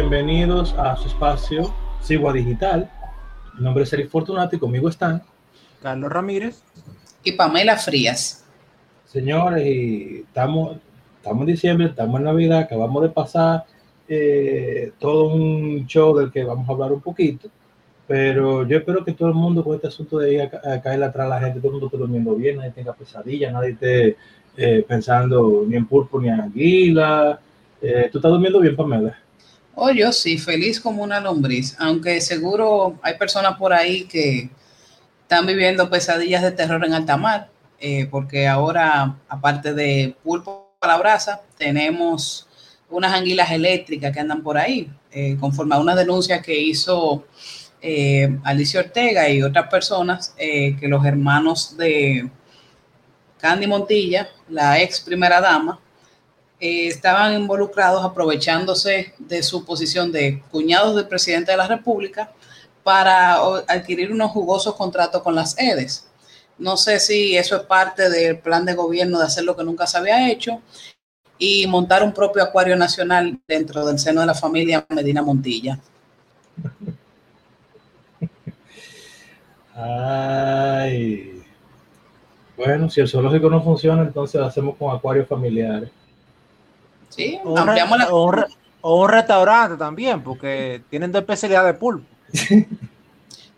bienvenidos a su espacio Sigua Digital. Mi nombre es Eric Fortunato y conmigo están Carlos Ramírez y Pamela Frías. Señores, y estamos, estamos en diciembre, estamos en Navidad, acabamos de pasar eh, todo un show del que vamos a hablar un poquito, pero yo espero que todo el mundo con este asunto de ir a, caer atrás a la gente, todo el mundo esté durmiendo bien, nadie tenga pesadillas, nadie esté eh, pensando ni en pulpo ni en anguila. Eh, ¿Tú estás durmiendo bien, Pamela? Oh, yo sí, feliz como una lombriz, aunque seguro hay personas por ahí que están viviendo pesadillas de terror en alta mar, eh, porque ahora, aparte de pulpo a la brasa, tenemos unas anguilas eléctricas que andan por ahí, eh, conforme a una denuncia que hizo eh, Alicia Ortega y otras personas, que los hermanos de Candy Montilla, la ex primera dama, eh, estaban involucrados aprovechándose de su posición de cuñados del presidente de la República para adquirir unos jugosos contratos con las EDES. No sé si eso es parte del plan de gobierno de hacer lo que nunca se había hecho y montar un propio acuario nacional dentro del seno de la familia Medina Montilla. Ay. Bueno, si el zoológico no funciona, entonces lo hacemos con acuarios familiares. Sí, o, un restaurante también, porque tienen de especialidad de pulpo.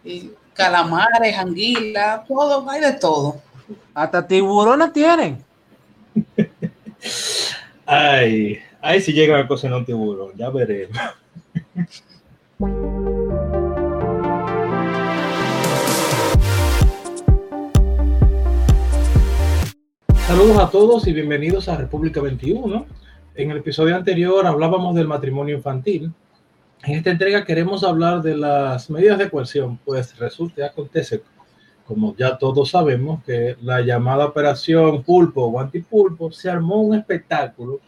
y calamares, anguilas, todo, hay de todo. Hasta tiburones tienen. Ay, ay, si llega a cocinar un tiburón, ya veremos. Saludos a todos y bienvenidos a República 21 en el episodio anterior hablábamos del matrimonio infantil. En esta entrega queremos hablar de las medidas de coerción, pues resulta y acontece, como ya todos sabemos, que la llamada operación pulpo o antipulpo se armó un espectáculo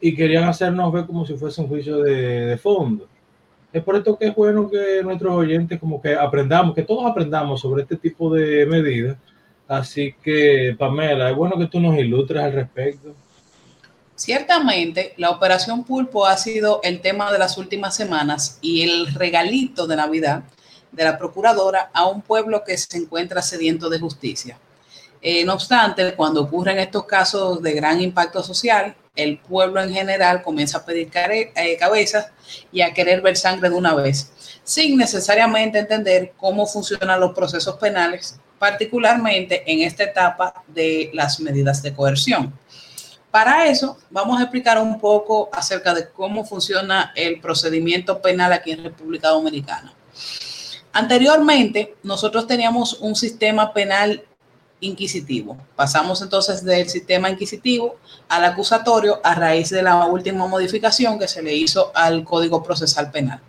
y querían hacernos ver como si fuese un juicio de, de fondo. Es por esto que es bueno que nuestros oyentes como que aprendamos, que todos aprendamos sobre este tipo de medidas. Así que, Pamela, es bueno que tú nos ilustres al respecto. Ciertamente, la operación Pulpo ha sido el tema de las últimas semanas y el regalito de Navidad de la procuradora a un pueblo que se encuentra sediento de justicia. Eh, no obstante, cuando ocurren estos casos de gran impacto social, el pueblo en general comienza a pedir eh, cabezas y a querer ver sangre de una vez, sin necesariamente entender cómo funcionan los procesos penales, particularmente en esta etapa de las medidas de coerción. Para eso, vamos a explicar un poco acerca de cómo funciona el procedimiento penal aquí en República Dominicana. Anteriormente, nosotros teníamos un sistema penal inquisitivo. Pasamos entonces del sistema inquisitivo al acusatorio a raíz de la última modificación que se le hizo al Código Procesal Penal.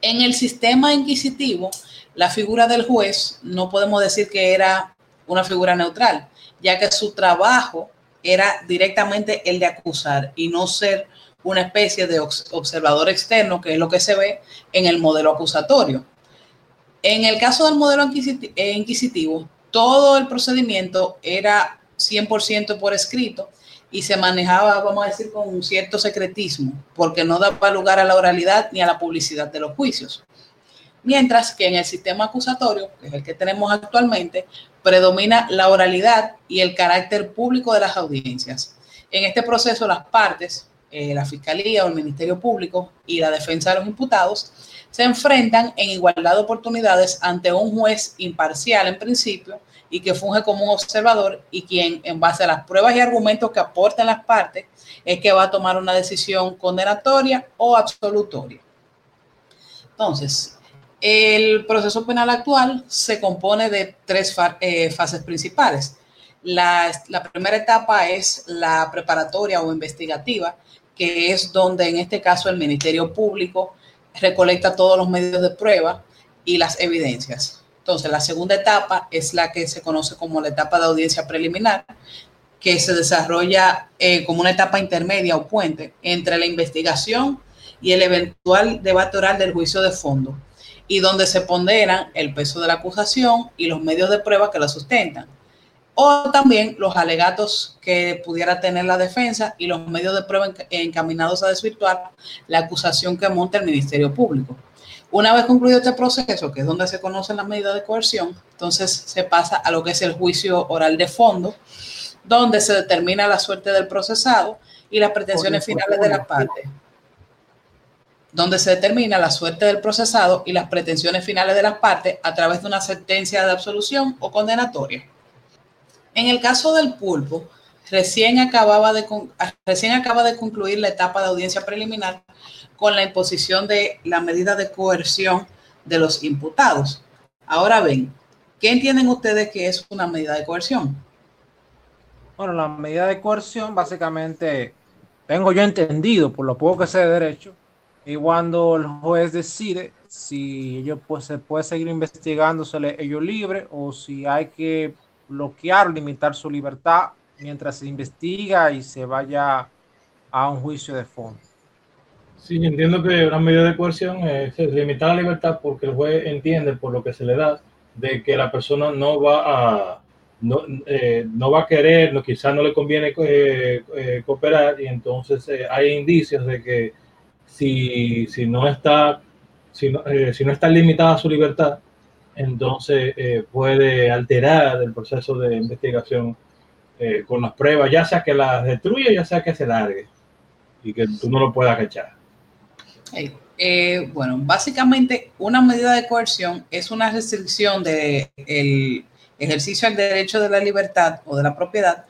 En el sistema inquisitivo, la figura del juez no podemos decir que era una figura neutral, ya que su trabajo era directamente el de acusar y no ser una especie de observador externo, que es lo que se ve en el modelo acusatorio. En el caso del modelo eh, inquisitivo, todo el procedimiento era 100% por escrito y se manejaba, vamos a decir, con un cierto secretismo, porque no daba lugar a la oralidad ni a la publicidad de los juicios. Mientras que en el sistema acusatorio, que es el que tenemos actualmente, predomina la oralidad y el carácter público de las audiencias. En este proceso, las partes, eh, la Fiscalía o el Ministerio Público y la defensa de los imputados, se enfrentan en igualdad de oportunidades ante un juez imparcial en principio y que funge como un observador y quien, en base a las pruebas y argumentos que aportan las partes, es que va a tomar una decisión condenatoria o absolutoria. Entonces, el proceso penal actual se compone de tres eh, fases principales. La, primera etapa es la preparatoria o investigativa, que es donde en este caso el Ministerio Público recolecta todos los medios de prueba y las evidencias. Entonces, la segunda etapa es la que se conoce como la etapa de audiencia preliminar, que se desarrolla eh, como una etapa intermedia o puente entre la investigación y el eventual debate oral del juicio de fondo y donde se ponderan el peso de la acusación y los medios de prueba que la sustentan. o también los alegatos que pudiera tener la defensa y los medios de prueba encaminados a desvirtuar la acusación que monta el Ministerio Público. Una vez concluido este proceso, que es donde se conocen las medidas de coerción, entonces se pasa a lo que es el juicio oral de fondo, donde se determina la suerte del procesado y las pretensiones finales de las partes. Donde se determina la suerte del procesado y las pretensiones finales de las partes a través de una sentencia de absolución o condenatoria. En el caso del pulpo, recién, acababa de, recién acaba de concluir la etapa de audiencia preliminar con la imposición de la medida de coerción de los imputados. Ahora ven, ¿qué entienden ustedes que es una medida de coerción? Bueno, la medida de coerción básicamente, tengo yo entendido por lo poco que sé de derecho, y cuando el juez decide si ellos pues, se puede seguir investigándosele ellos libre o si hay que bloquear, limitar su libertad mientras se investiga y se vaya a un juicio de fondo. Sí, entiendo que una medida de coerción es limitar la libertad porque el juez entiende por lo que se le da de que la persona no va a no, eh, no va a querer, no, quizás no le conviene eh, eh, cooperar y entonces hay indicios de que si, si no está si no, si no está limitada su libertad, entonces eh, puede alterar el proceso de investigación eh, con las pruebas, ya sea que las destruya, ya sea que se largue y que tú no lo puedas cachar. Eh, bueno, básicamente una medida de coerción es una restricción del el ejercicio al derecho de la libertad o de la propiedad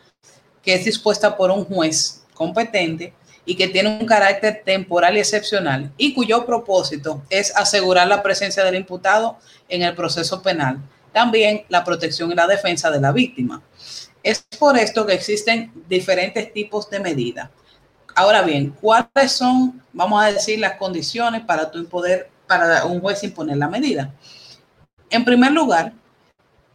que es dispuesta por un juez competente y que tiene un carácter temporal y excepcional y cuyo propósito es asegurar la presencia del imputado en el proceso penal, también la protección y la defensa de la víctima. Es por esto que existen diferentes tipos de medidas. Ahora bien, ¿cuáles son, vamos a decir, las condiciones para tu poder, para un juez imponer la medida? En primer lugar,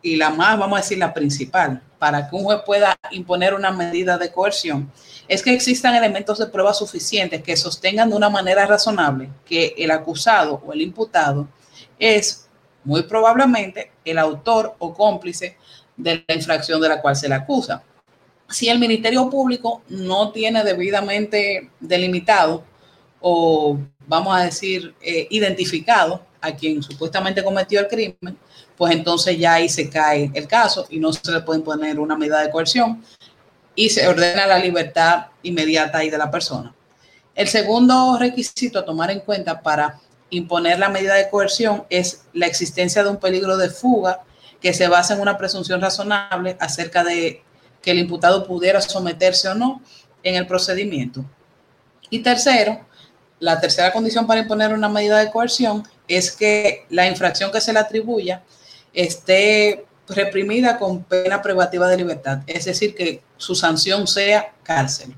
y la más, vamos a decir, la principal, para que un juez pueda imponer una medida de coerción, es que existan elementos de prueba suficientes que sostengan de una manera razonable que el acusado o el imputado es muy probablemente el autor o cómplice de la infracción de la cual se le acusa. Si el Ministerio Público no tiene debidamente delimitado o, vamos a decir, eh, identificado a quien supuestamente cometió el crimen, pues entonces ya ahí se cae el caso y no se le puede imponer una medida de coerción y se ordena la libertad inmediata ahí de la persona. El segundo requisito a tomar en cuenta para imponer la medida de coerción es la existencia de un peligro de fuga que se basa en una presunción razonable acerca de que el imputado pudiera someterse o no en el procedimiento. Y tercero, la tercera condición para imponer una medida de coerción es que la infracción que se le atribuya esté reprimida con pena privativa de libertad, es decir, que su sanción sea cárcel.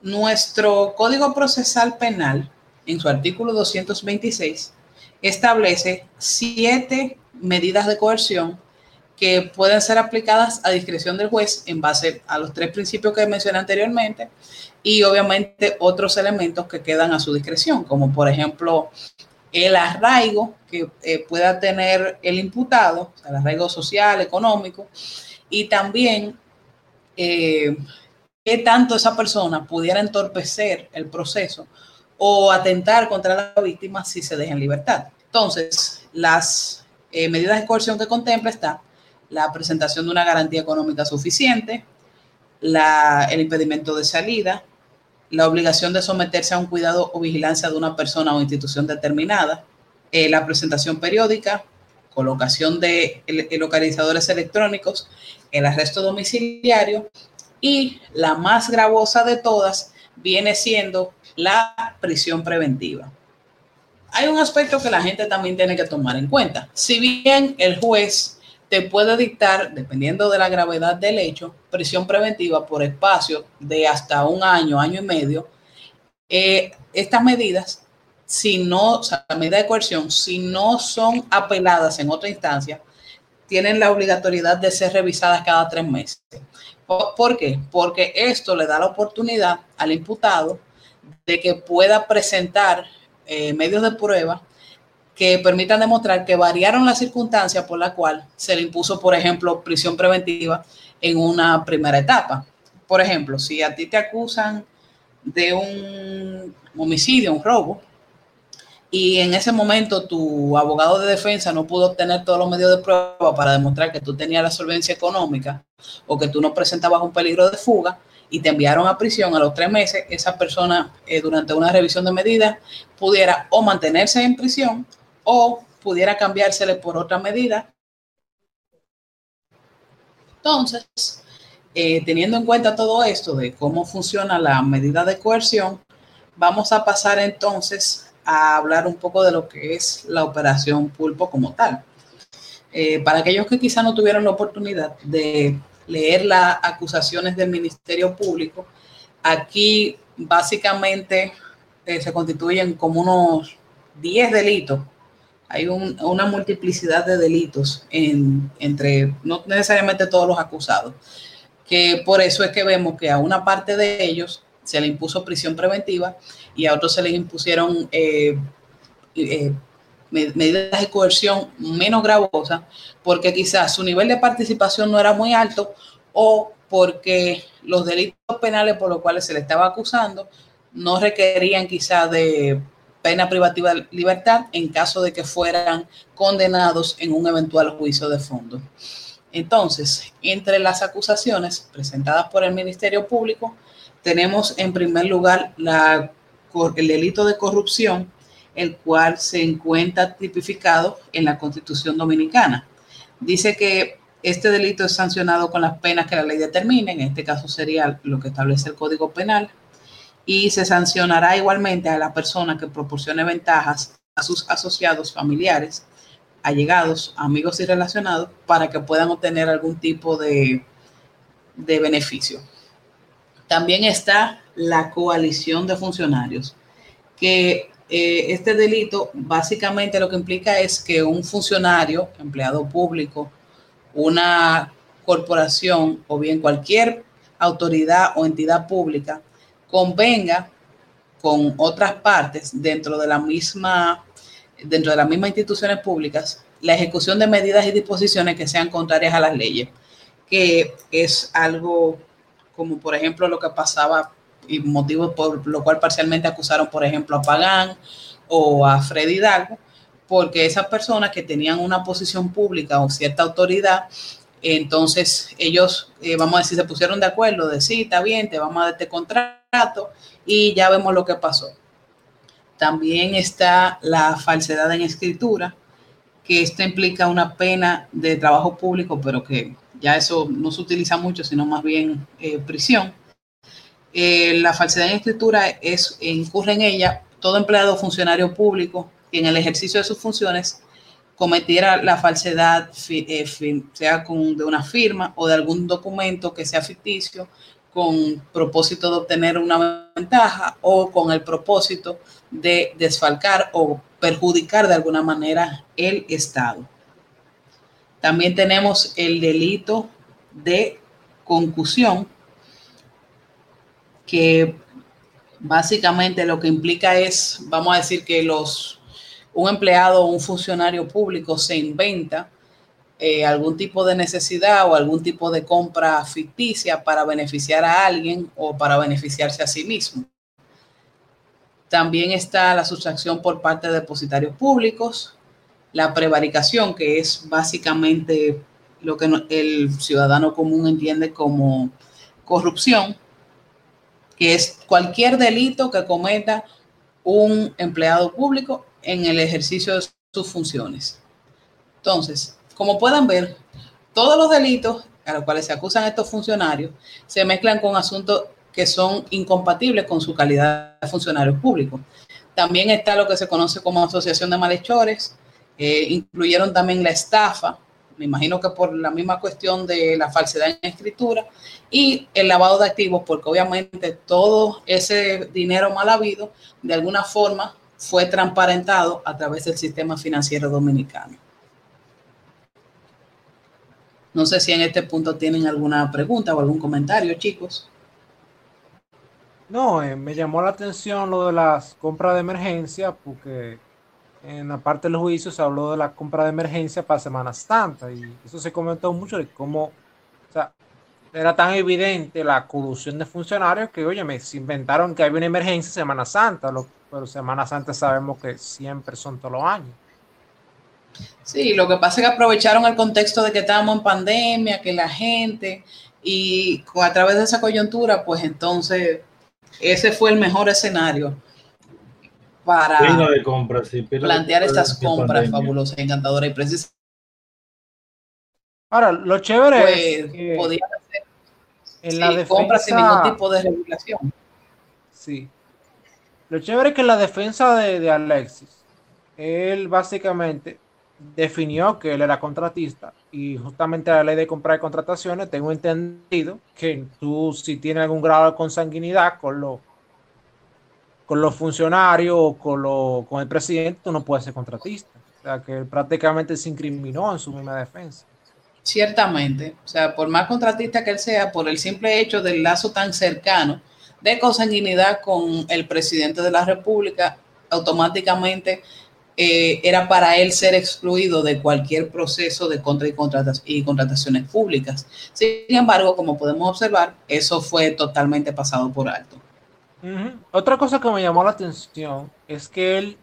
Nuestro Código Procesal Penal, en su artículo 226, establece siete medidas de coerción que pueden ser aplicadas a discreción del juez en base a los tres principios que mencioné anteriormente y obviamente otros elementos que quedan a su discreción, como por ejemplo el arraigo que eh, pueda tener el imputado, el arraigo social, económico, y también eh, qué tanto esa persona pudiera entorpecer el proceso o atentar contra la víctima si se deja en libertad. Entonces, las eh, medidas de coerción que contempla está la presentación de una garantía económica suficiente, el impedimento de salida, la obligación de someterse a un cuidado o vigilancia de una persona o institución determinada, eh, la presentación periódica, colocación de localizadores electrónicos, el arresto domiciliario y la más gravosa de todas viene siendo la prisión preventiva. Hay un aspecto que la gente también tiene que tomar en cuenta. Si bien el juez te puede dictar, dependiendo de la gravedad del hecho, prisión preventiva por espacio de hasta un año, año y medio. Eh, estas medidas, si no, o sea, la medida de coerción, si no son apeladas en otra instancia, tienen la obligatoriedad de ser revisadas cada tres meses. ¿Por qué? Porque esto le da la oportunidad al imputado de que pueda presentar eh, medios de prueba que permitan demostrar que variaron las circunstancias por la cual se le impuso, por ejemplo, prisión preventiva en una primera etapa. Por ejemplo, si a ti te acusan de un homicidio, un robo, y en ese momento tu abogado de defensa no pudo obtener todos los medios de prueba para demostrar que tú tenías la solvencia económica o que tú no presentabas un peligro de fuga y te enviaron a prisión a los tres meses, esa persona eh, durante una revisión de medidas pudiera o mantenerse en prisión o pudiera cambiársele por otra medida. Entonces, eh, teniendo en cuenta todo esto de cómo funciona la medida de coerción, vamos a pasar entonces a hablar un poco de lo que es la operación pulpo como tal. Eh, para aquellos que quizá no tuvieron la oportunidad de leer las acusaciones del Ministerio Público, aquí básicamente eh, se constituyen como unos 10 delitos. Hay una multiplicidad de delitos entre, no necesariamente todos los acusados, que por eso es que vemos que a una parte de ellos se le impuso prisión preventiva y a otros se les impusieron eh, eh, medidas de coerción menos gravosas porque quizás su nivel de participación no era muy alto o porque los delitos penales por los cuales se le estaba acusando no requerían quizás de pena privativa de libertad en caso de que fueran condenados en un eventual juicio de fondo. Entonces, entre las acusaciones presentadas por el Ministerio Público, tenemos en primer lugar el delito de corrupción, el cual se encuentra tipificado en la Constitución Dominicana. Dice que este delito es sancionado con las penas que la ley determine, en este caso sería lo que establece el Código Penal, y se sancionará igualmente a la persona que proporcione ventajas a sus asociados familiares allegados, amigos y relacionados para que puedan obtener algún tipo de, de beneficio. También está la coalición de funcionarios, que eh, este delito básicamente lo que implica es que un funcionario, empleado público, una corporación o bien cualquier autoridad o entidad pública convenga con otras partes dentro de la misma dentro de las mismas instituciones públicas la ejecución de medidas y disposiciones que sean contrarias a las leyes, que es algo como por ejemplo lo que pasaba y motivo por lo cual parcialmente acusaron por ejemplo a Pagán o a Freddy Hidalgo, porque esas personas que tenían una posición pública o cierta autoridad, entonces ellos, eh, vamos a decir, se pusieron de acuerdo de sí, está bien, te vamos a dar este contrato y ya vemos lo que pasó. También está la falsedad en escritura, que esto implica una pena de trabajo público, pero que ya eso no se utiliza mucho, sino más bien eh, prisión. Eh, la falsedad en escritura es, incurre en ella todo empleado o funcionario público que en el ejercicio de sus funciones cometiera la falsedad, eh, sea con, de una firma o de algún documento que sea ficticio, con propósito de obtener una ventaja o con el propósito de desfalcar o perjudicar de alguna manera el Estado. También tenemos el delito de concusión, que básicamente lo que implica es, vamos a decir que los, un empleado o un funcionario público se inventa eh, algún tipo de necesidad o algún tipo de compra ficticia para beneficiar a alguien o para beneficiarse a sí mismo. También está la sustracción por parte de depositarios públicos, la prevaricación, que es básicamente lo que el ciudadano común entiende como corrupción, que es cualquier delito que cometa un empleado público en el ejercicio de sus funciones. Entonces, como pueden ver, todos los delitos a los cuales se acusan estos funcionarios se mezclan con asuntos que son incompatibles con su calidad de funcionarios públicos. También está lo que se conoce como asociación de malhechores, eh, incluyeron también la estafa, me imagino que por la misma cuestión de la falsedad en escritura y el lavado de activos, porque obviamente todo ese dinero mal habido de alguna forma fue transparentado a través del sistema financiero dominicano. No sé si en este punto tienen alguna pregunta o algún comentario, chicos. No, eh, me llamó la atención lo de las compras de emergencia, porque en la parte del juicio se habló de la compra de emergencia para Semana Santa y eso se comentó mucho de cómo, era tan evidente la corrupción de funcionarios que, oye, me inventaron que había una emergencia Semana Santa, pero Semana Santa sabemos que siempre son todos los años. Sí, lo que pasa es que aprovecharon el contexto de que estábamos en pandemia, que la gente, y a través de esa coyuntura, pues entonces ese fue el mejor escenario para plantear estas compras fabulosas, encantadoras y precisas. Ahora, lo chévere es pues, que podía hacer en la defensa, compras sin ningún tipo de regulación. Sí. Lo chévere es que en la defensa de, de Alexis, él básicamente definió que él era contratista y justamente la ley de compra y contrataciones tengo entendido que tú si tienes algún grado de consanguinidad con los con los funcionarios o con, lo, con el presidente tú no puedes ser contratista. O sea que él prácticamente se incriminó en su misma defensa. Ciertamente, o sea, por más contratista que él sea, por el simple hecho del lazo tan cercano de consanguinidad con el presidente de la República, automáticamente eh, era para él ser excluido de cualquier proceso de contra y, contrataciones públicas. Sin embargo, como podemos observar, eso fue totalmente pasado por alto. Otra cosa que me llamó la atención es que él,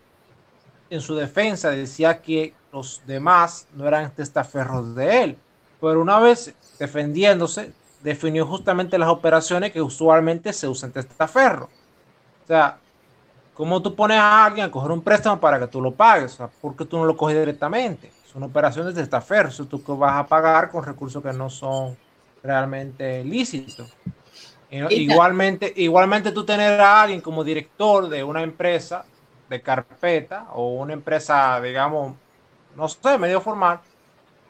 en su defensa, decía que los demás no eran testaferros de él, pero una vez defendiéndose, definió justamente las operaciones que usualmente se usan testaferro. O sea, ¿Cómo tú pones a alguien a coger un préstamo para que tú lo pagues? O ¿Por qué tú no lo coges directamente? Son operaciones de estafer, eso tú vas a pagar con recursos que no son realmente lícitos. Igualmente, igualmente tú tener a alguien como director de una empresa de carpeta o una empresa, digamos, no sé, medio formal,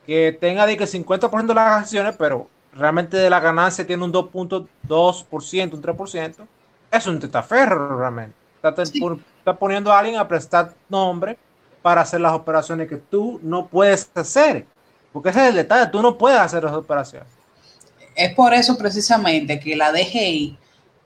que tenga de que 50% de las acciones, pero realmente de la ganancia tiene un 2.2%, un 3%, es un testaferro realmente. Está, poniendo a alguien a prestar nombre para hacer las operaciones que tú no puedes hacer. Porque ese es el detalle, tú no puedes hacer las operaciones. Es por eso precisamente que la DGI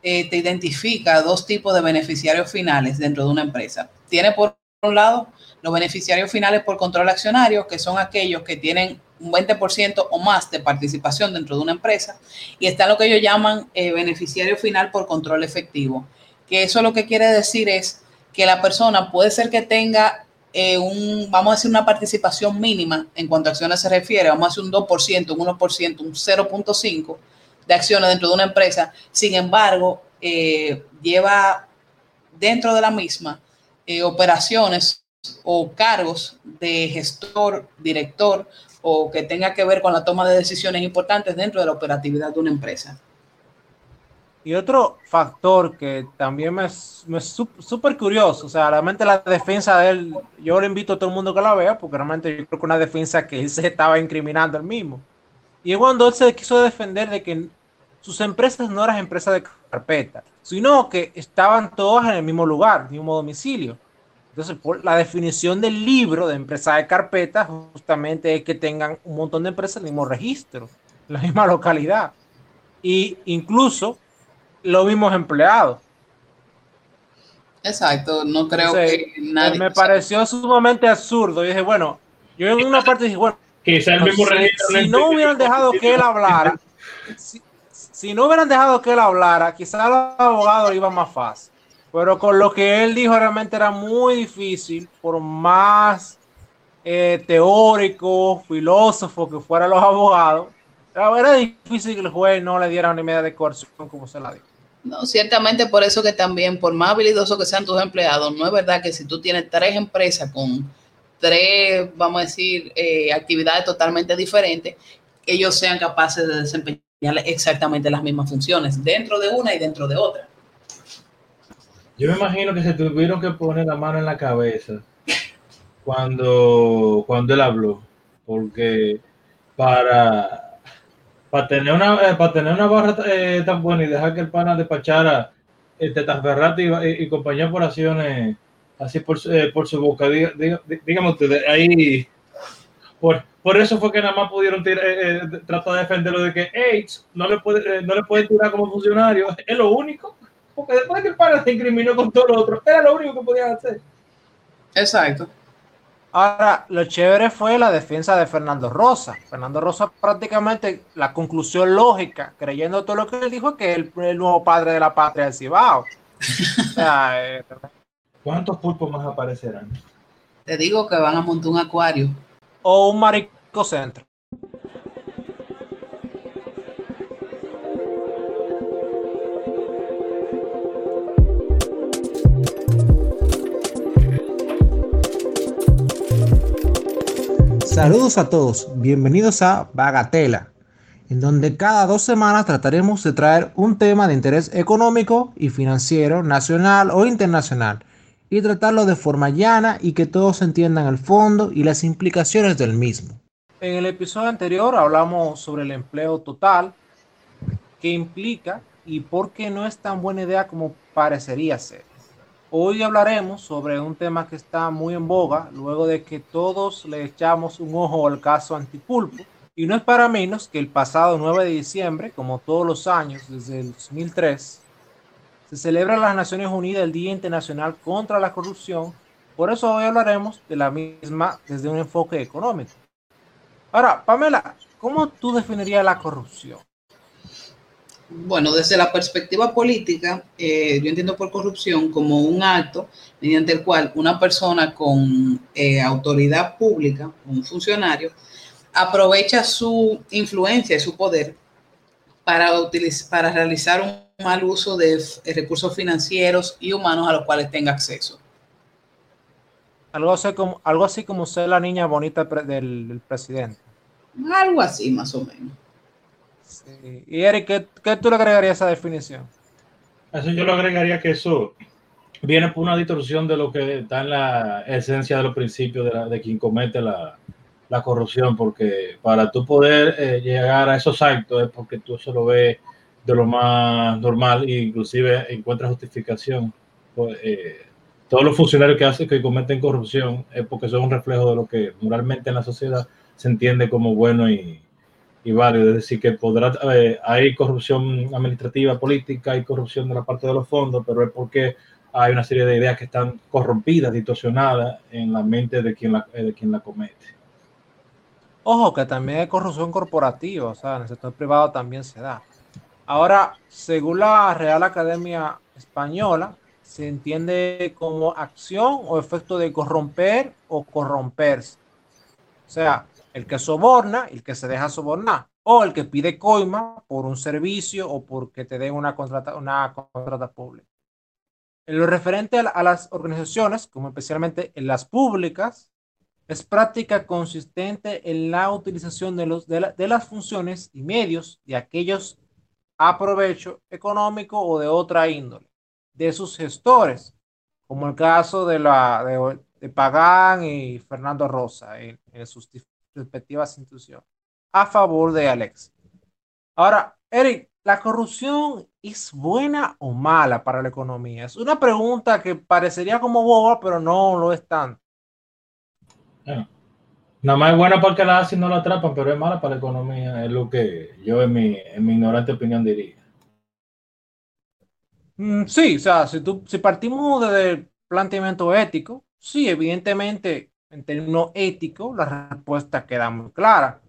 eh, te identifica dos tipos de beneficiarios finales dentro de una empresa. Tiene por un lado los beneficiarios finales por control accionario, que son aquellos que tienen un 20% o más de participación dentro de una empresa, y está lo que ellos llaman eh, beneficiario final por control efectivo, que eso lo que quiere decir es que la persona puede ser que tenga eh, un, vamos a decir, una participación mínima en cuanto a acciones se refiere, vamos a decir un 2%, un 1%, un 0.5% de acciones dentro de una empresa, sin embargo, eh, lleva dentro de la misma eh, operaciones o cargos de gestor, director o que tenga que ver con la toma de decisiones importantes dentro de la operatividad de una empresa. Y otro factor que también me es súper curioso, o sea, realmente la defensa de él, yo le invito a todo el mundo que la vea, porque realmente yo creo que una defensa que él se estaba incriminando él mismo. Y cuando él se quiso defender de que sus empresas no eran empresas de carpeta, sino que estaban todas en el mismo lugar, en el mismo domicilio. Entonces, por la definición del libro de empresa de carpeta, justamente es que tengan un montón de empresas en el mismo registro, en la misma localidad. Y incluso los mismos empleados. Exacto, no creo que nadie. Me pareció sumamente absurdo. Y dije, bueno, yo en una parte dije, bueno, Quizá el mismo si, no hubieran dejado que él hablara, si, no hubieran dejado que él hablara, quizás los abogados iban más fácil. Pero con lo que él dijo realmente era muy difícil, por más eh, teórico, filósofo que fueran los abogados, era difícil que el juez no le diera una medida de coerción como se la dio. No, ciertamente por eso que también, por más habilidosos que sean tus empleados, no es verdad que si tú tienes tres empresas con tres, vamos a decir, eh, actividades totalmente diferentes, ellos sean capaces de desempeñar exactamente las mismas funciones dentro de una y dentro de otra. Yo me imagino que se tuvieron que poner la mano en la cabeza cuando, cuando él habló, porque para para tener una eh, para tener una barra eh, tan buena y dejar que el pana despachara el Tetaferrati y, y, compañía por acciones así por, eh, por su boca, dígame ustedes, ahí por, por eso fue que nada más pudieron tratar de defenderlo de que AIDS no le puede no le puede tirar como funcionario, es lo único, porque después de que el pana se incriminó con todo lo otro, era lo único que podían hacer. Exacto. Ahora, lo chévere fue la defensa de Fernando Rosa. Fernando Rosa prácticamente la conclusión lógica, creyendo todo lo que él dijo, que es el, nuevo padre de la patria del Cibao. Eh, ¿Cuántos pulpos más aparecerán? Te digo que van a montar un acuario. O un marico centro. Saludos a todos, bienvenidos a Bagatela, en donde cada dos semanas trataremos de traer un tema de interés económico y financiero, nacional o internacional, y tratarlo de forma llana y que todos entiendan el fondo y las implicaciones del mismo. En el episodio anterior hablamos sobre el empleo total, qué implica y por qué no es tan buena idea como parecería ser. Hoy hablaremos sobre un tema que está muy en boga luego de que todos le echamos un ojo al caso Antipulpo. Y no es para menos que el pasado 9 de diciembre, como todos los años desde el 2003, se celebra en las Naciones Unidas el Día Internacional contra la Corrupción. Por eso hoy hablaremos de la misma desde un enfoque económico. Ahora, Pamela, ¿cómo tú definirías la corrupción? Bueno, desde la perspectiva política, eh, yo entiendo por corrupción como un acto mediante el cual una persona con eh, autoridad pública, un funcionario, aprovecha su influencia y su poder para, para realizar un mal uso de recursos financieros y humanos a los cuales tenga acceso. Algo así como, algo así como ser la niña bonita del presidente. Algo así, más o menos. Y Eric, ¿qué, tú le agregarías a esa definición? Eso yo le agregaría que eso viene por una distorsión de lo que está en la esencia de los principios de, quien comete la, corrupción, porque para tú poder eh, llegar a esos actos es porque tú eso lo ves de lo más normal e inclusive encuentras justificación. Pues, eh, todos los funcionarios que hacen que cometen corrupción es porque son un reflejo de lo que moralmente en la sociedad se entiende como bueno y, y válido. Es decir, que podrá, eh, hay corrupción administrativa, política, hay corrupción de la parte de los fondos, pero es porque hay una serie de ideas que están corrompidas, distorsionadas en la mente de quien la, eh, de quien la comete. Ojo, que también hay corrupción corporativa, o sea, en el sector privado también se da. Ahora, según la Real Academia Española, se entiende como acción o efecto de corromper o corromperse. O sea, el que soborna, el que se deja sobornar, o el que pide coima por un servicio o porque te den una contrata, una contrata pública. En lo referente a, las organizaciones, como especialmente en las públicas, es práctica consistente en la utilización de, los, de, las funciones y medios de aquellos a provecho económico o de otra índole, de sus gestores, como el caso de, la, de, Pagán y Fernando Rosa en, en sus respectivas instituciones a favor de Alex. Ahora, Eric, ¿la corrupción es buena o mala para la economía? Es una pregunta que parecería como boba, pero no lo es tanto. nada más es buena porque la hacen y no la atrapan, pero es mala para la economía, es lo que yo en mi, en mi ignorante opinión diría. Mm, sí, o sea, si, tú, si partimos desde el planteamiento ético, sí, evidentemente en términos éticos, la respuesta queda muy clara.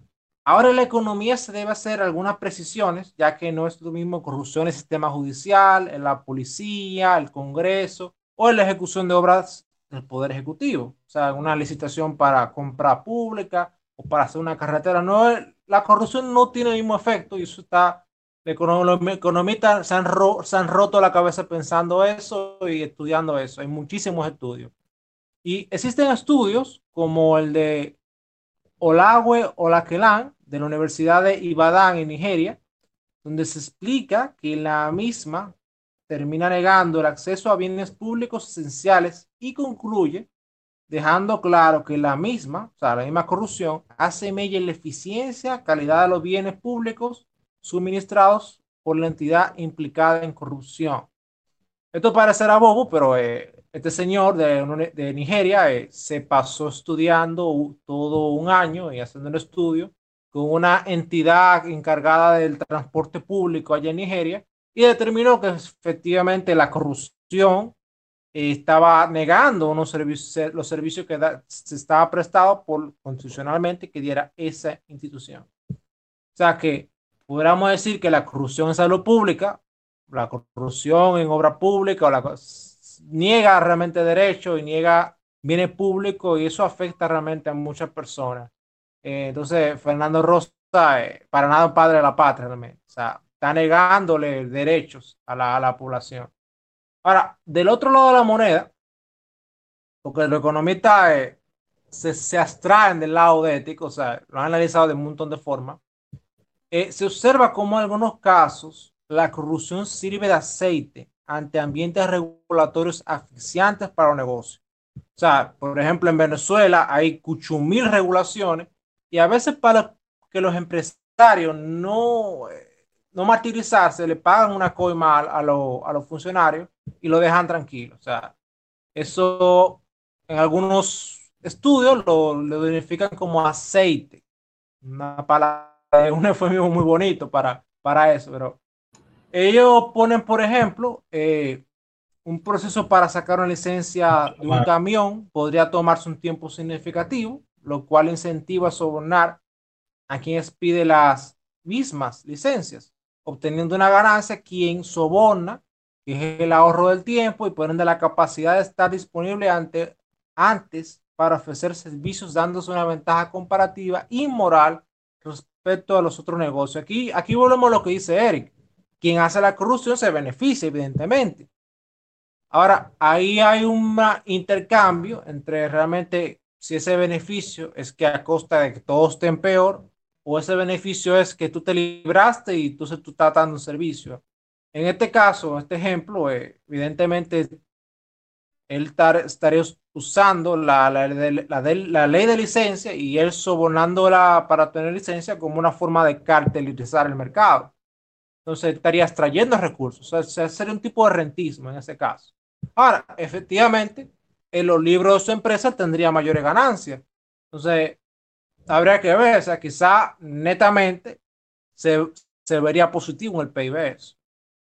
Ahora la economía se debe hacer algunas precisiones, ya que no es lo mismo corrupción en el sistema judicial, en la policía, el Congreso o en la ejecución de obras del Poder Ejecutivo. O sea, una licitación para compra pública o para hacer una carretera. No, la corrupción no tiene el mismo efecto y eso está, los economistas se han, se han roto la cabeza pensando eso y estudiando eso. Hay muchísimos estudios. Y existen estudios como el de Olawe Olakelan de la Universidad de Ibadan en Nigeria, donde se explica que la misma termina negando el acceso a bienes públicos esenciales y concluye dejando claro que la misma, o sea, la misma corrupción, hace mella la eficiencia, calidad de los bienes públicos suministrados por la entidad implicada en corrupción. Esto parecerá bobo, pero eh, este señor de, Nigeria eh, se pasó estudiando todo un año y haciendo un estudio con una entidad encargada del transporte público allá en Nigeria y determinó que efectivamente la corrupción estaba negando unos servicios, los servicios que se estaba prestado por constitucionalmente que diera esa institución. O sea que pudiéramos decir que la corrupción en salud pública, la corrupción en obra pública, o la, niega realmente derechos y niega bienes públicos y eso afecta realmente a muchas personas. Eh, entonces, Fernando Rosa, eh, para nada un padre de la patria realmente. Está negándole derechos a la, a la población. Ahora, del otro lado de la moneda, porque los economistas eh, se, se, abstraen del lado de ético, o sea, lo han analizado de un montón de formas, eh, se observa como en algunos casos la corrupción sirve de aceite ante ambientes regulatorios asfixiantes para los negocios. O sea, por ejemplo, en Venezuela hay mil regulaciones y a veces para que los empresarios no, eh, no martirizarse, le pagan una coima a, a, a los funcionarios y lo dejan tranquilo. O sea, eso en algunos estudios lo, lo identifican como aceite. Una palabra, un eufemismo muy bonito para, para eso, pero ellos ponen, por ejemplo, eh, un proceso para sacar una licencia de un camión podría tomarse un tiempo significativo, lo cual incentiva a sobornar a quien pide las mismas licencias, obteniendo una ganancia quien soborna que es el ahorro del tiempo y por ende la capacidad de estar disponible ante, antes para ofrecer servicios dándose una ventaja comparativa y moral respecto a los otros negocios. Aquí, aquí volvemos a lo que dice Eric. Quien hace la corrupción se beneficia, evidentemente. Ahora, ahí hay un intercambio entre realmente si ese beneficio es que a costa de que todos estén peor o ese beneficio es que tú te libraste y entonces tú estás dando un servicio. En este caso, este ejemplo, eh, evidentemente, él estaría usando la, la, la, la, ley de licencia y él sobornándola para tener licencia como una forma de cartelizar el mercado. Entonces estaría extrayendo recursos. O sea, sería un tipo de rentismo en ese caso. Ahora, efectivamente, en los libros de su empresa tendría mayores ganancias. Entonces, habría que ver, o sea, quizá netamente se, se vería positivo en el PIB eso.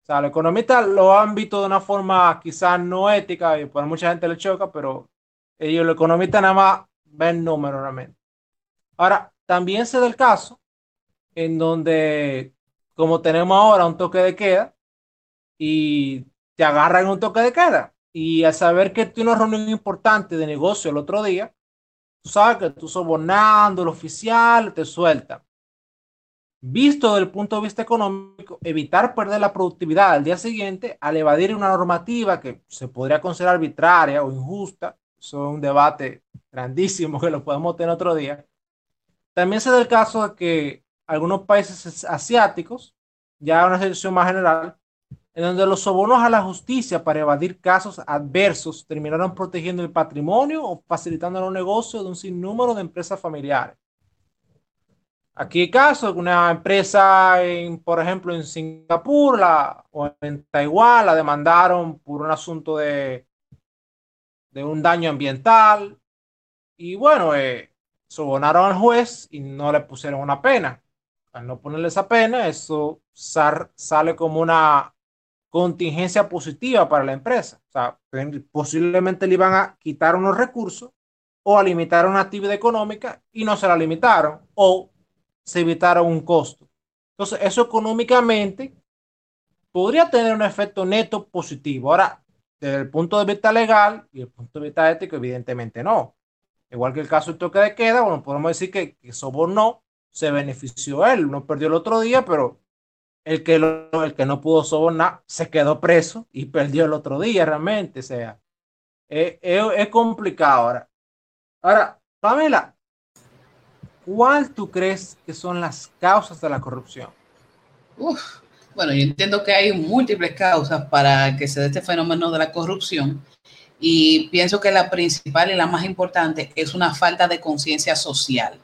O sea, los economistas lo han visto de una forma quizás no ética y por mucha gente le choca, pero ellos, los economistas, nada más ven números realmente. Ahora, también se da el caso en donde, como tenemos ahora un toque de queda y te agarran un toque de queda y al saber que tiene una reunión importante de negocio el otro día, tú sabes que tú sobornando el oficial, te sueltan visto desde el punto de vista económico, evitar perder la productividad al día siguiente al evadir una normativa que se podría considerar arbitraria o injusta. Eso es un debate grandísimo que lo podemos tener otro día. También se da el caso de que algunos países asiáticos, ya una situación más general, en donde los sobornos a la justicia para evadir casos adversos terminaron protegiendo el patrimonio o facilitando los negocios de un sinnúmero de empresas familiares. Aquí caso, una empresa, en, por ejemplo, en Singapur la, o en Taiwán la demandaron por un asunto de, de un daño ambiental y bueno, eh, sobornaron al juez y no le pusieron una pena. Al no ponerle esa pena, eso sale como una contingencia positiva para la empresa. O sea, posiblemente le iban a quitar unos recursos o a limitar una actividad económica y no se la limitaron. O se evitaron un costo. Entonces, eso económicamente podría tener un efecto neto positivo. Ahora, desde el punto de vista legal y el punto de vista ético, evidentemente no. Igual que el caso del toque de queda, bueno, podemos decir que, que sobornó, se benefició él, no perdió el otro día, pero el que, el que no pudo sobornar se quedó preso y perdió el otro día realmente. O sea, es, es, es complicado ahora. Ahora, Pamela, ¿cuál tú crees que son las causas de la corrupción? Bueno, yo entiendo que hay múltiples causas para que se dé este fenómeno de la corrupción y pienso que la principal y la más importante es una falta de conciencia social.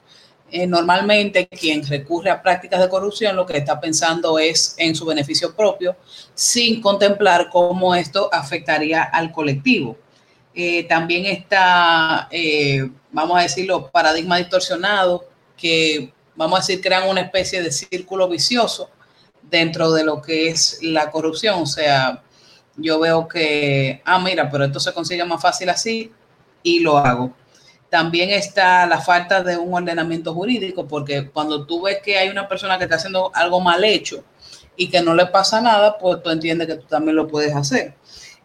Eh, normalmente quien recurre a prácticas de corrupción lo que está pensando es en su beneficio propio sin contemplar cómo esto afectaría al colectivo. Eh, también está, eh, vamos a decirlo, paradigma distorsionado que, vamos a decir, crean una especie de círculo vicioso dentro de lo que es la corrupción. O sea, yo veo que, ah, mira, pero esto se consigue más fácil así y lo hago. También está la falta de un ordenamiento jurídico, porque cuando tú ves que hay una persona que está haciendo algo mal hecho y que no le pasa nada, pues tú entiendes que tú también lo puedes hacer.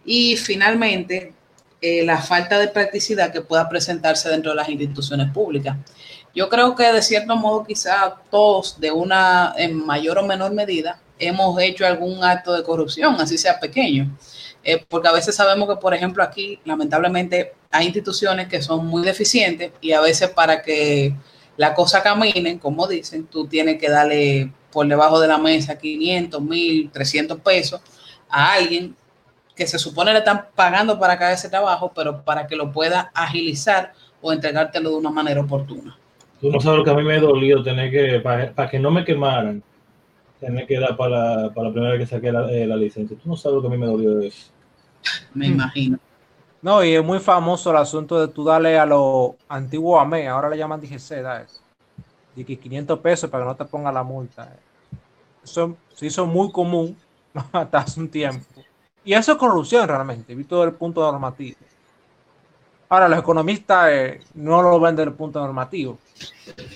Y finalmente, eh, la falta de practicidad que pueda presentarse dentro de las instituciones públicas. Yo creo que de cierto modo quizá todos, de una en mayor o menor medida, hemos hecho algún acto de corrupción, así sea pequeño. Eh, porque a veces sabemos que, por ejemplo, aquí lamentablemente hay instituciones que son muy deficientes y a veces para que la cosa camine, como dicen, tú tienes que darle por debajo de la mesa 500, 1000, 300 pesos a alguien que se supone le están pagando para que ese trabajo, pero para que lo pueda agilizar o entregártelo de una manera oportuna. Tú no sabes lo que a mí me dolió tener que, para, que no me quemaran, tener que dar para la, primera vez que saqué la, eh, la, licencia. Tú no sabes lo que a mí me dolió de eso. Me imagino. No, y es muy famoso el asunto de tú darle a los antiguos AME, ahora le llaman DGC, da eso. De que 500 pesos para que no te ponga la multa. Eso se hizo muy común hasta hace un tiempo. Y eso es corrupción realmente, visto el punto normativo. Ahora, los economistas eh, no lo ven desde el punto normativo.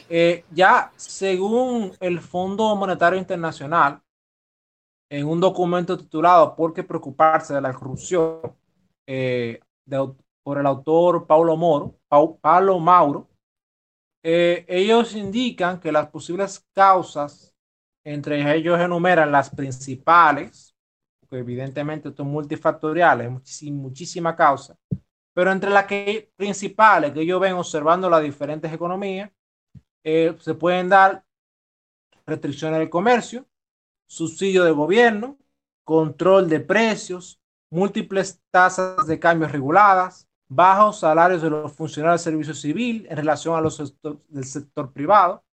Eh, ya según el Fondo Monetario Internacional, en un documento titulado ¿Por qué preocuparse de la corrupción? Eh, por el autor Paulo Moro, Paulo Mauro, ellos indican que las posibles causas, entre ellos enumeran las principales, evidentemente esto es multifactorial, es muchísima causa, pero entre las que principales que ellos ven observando las diferentes economías, eh, se pueden dar restricciones del comercio, subsidio de gobierno, control de precios, múltiples tasas de cambios reguladas, bajos salarios de los funcionarios del servicio civil en relación a los del sector privado.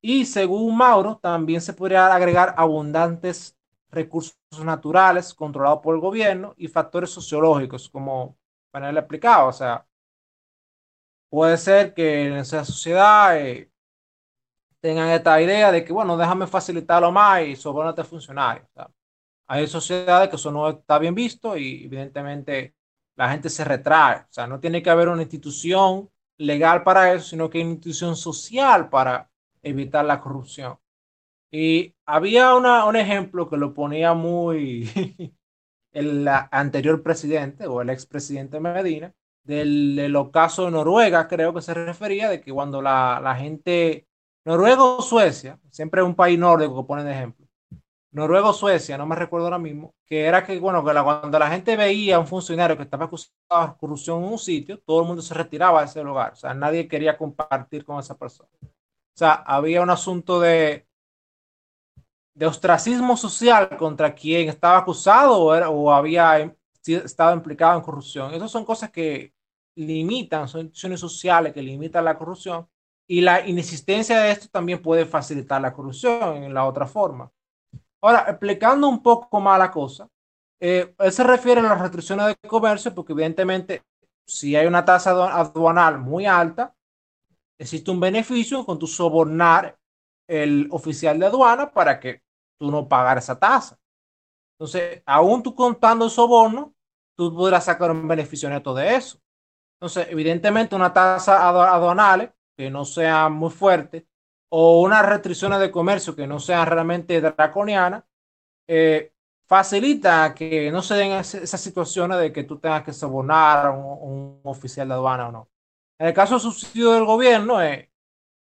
Y según Mauro, también se podría agregar abundantes recursos naturales controlados por el gobierno y factores sociológicos, como Panel explicado. O sea, puede ser que en esa sociedad eh, tengan esta idea de que, bueno, déjame facilitarlo más y sobornate funcionarios. hay sociedades que eso no está bien visto y evidentemente la gente se retrae. O sea, no tiene que haber una institución legal para eso, sino que hay una institución social para evitar la corrupción. Y había una, un ejemplo que lo ponía muy el anterior presidente o el expresidente Medina, del, del, ocaso de Noruega, creo que se refería, de que cuando la, la gente, Noruega Suecia, siempre un país nórdico que ponen de ejemplo, Noruega Suecia, no me recuerdo ahora mismo, que era que, bueno, cuando la gente veía a un funcionario que estaba acusado de corrupción en un sitio, todo el mundo se retiraba de ese lugar, o sea, nadie quería compartir con esa persona. O sea, había un asunto de, de ostracismo social contra quien estaba acusado o, había estado implicado en corrupción. Esas son cosas que limitan, son instituciones sociales que limitan la corrupción y la inexistencia de esto también puede facilitar la corrupción en la otra forma. Ahora, explicando un poco más la cosa, eh, él se refiere a las restricciones de comercio porque evidentemente si hay una tasa aduanal muy alta, existe un beneficio con tu sobornar el oficial de aduana para que tú no pagar esa tasa. Entonces, aún tú contando el soborno, tú podrás sacar un beneficio neto de eso. Entonces, evidentemente, una tasa aduanal que no sea muy fuerte o unas restricciones de comercio que no sean realmente draconianas, eh, facilita que no se den esas situaciones de que tú tengas que sobornar a un, oficial de aduana o no. En el caso del subsidio del gobierno, eh,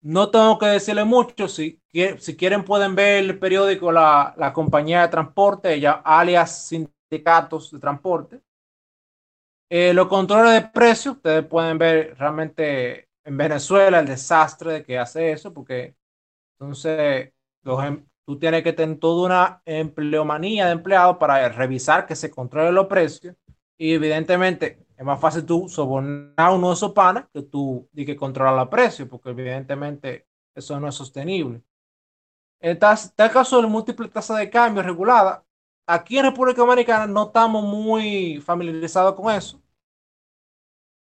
no tengo que decirle mucho. Si, si quieren, pueden ver el periódico La, la Compañía de Transporte, ya, alias Sindicatos de Transporte. Eh, los controles de precios, ustedes pueden ver realmente en Venezuela el desastre de que hace eso, porque entonces em, tú tienes que tener toda una empleomanía de empleados para revisar que se controlen los precios. Y evidentemente es más fácil tú sobornar uno de esos panas que tú y que controlar el precio, porque evidentemente eso no es sostenible. En tal, caso de múltiple tasa de cambio regulada, aquí en República Dominicana no estamos muy familiarizados con eso.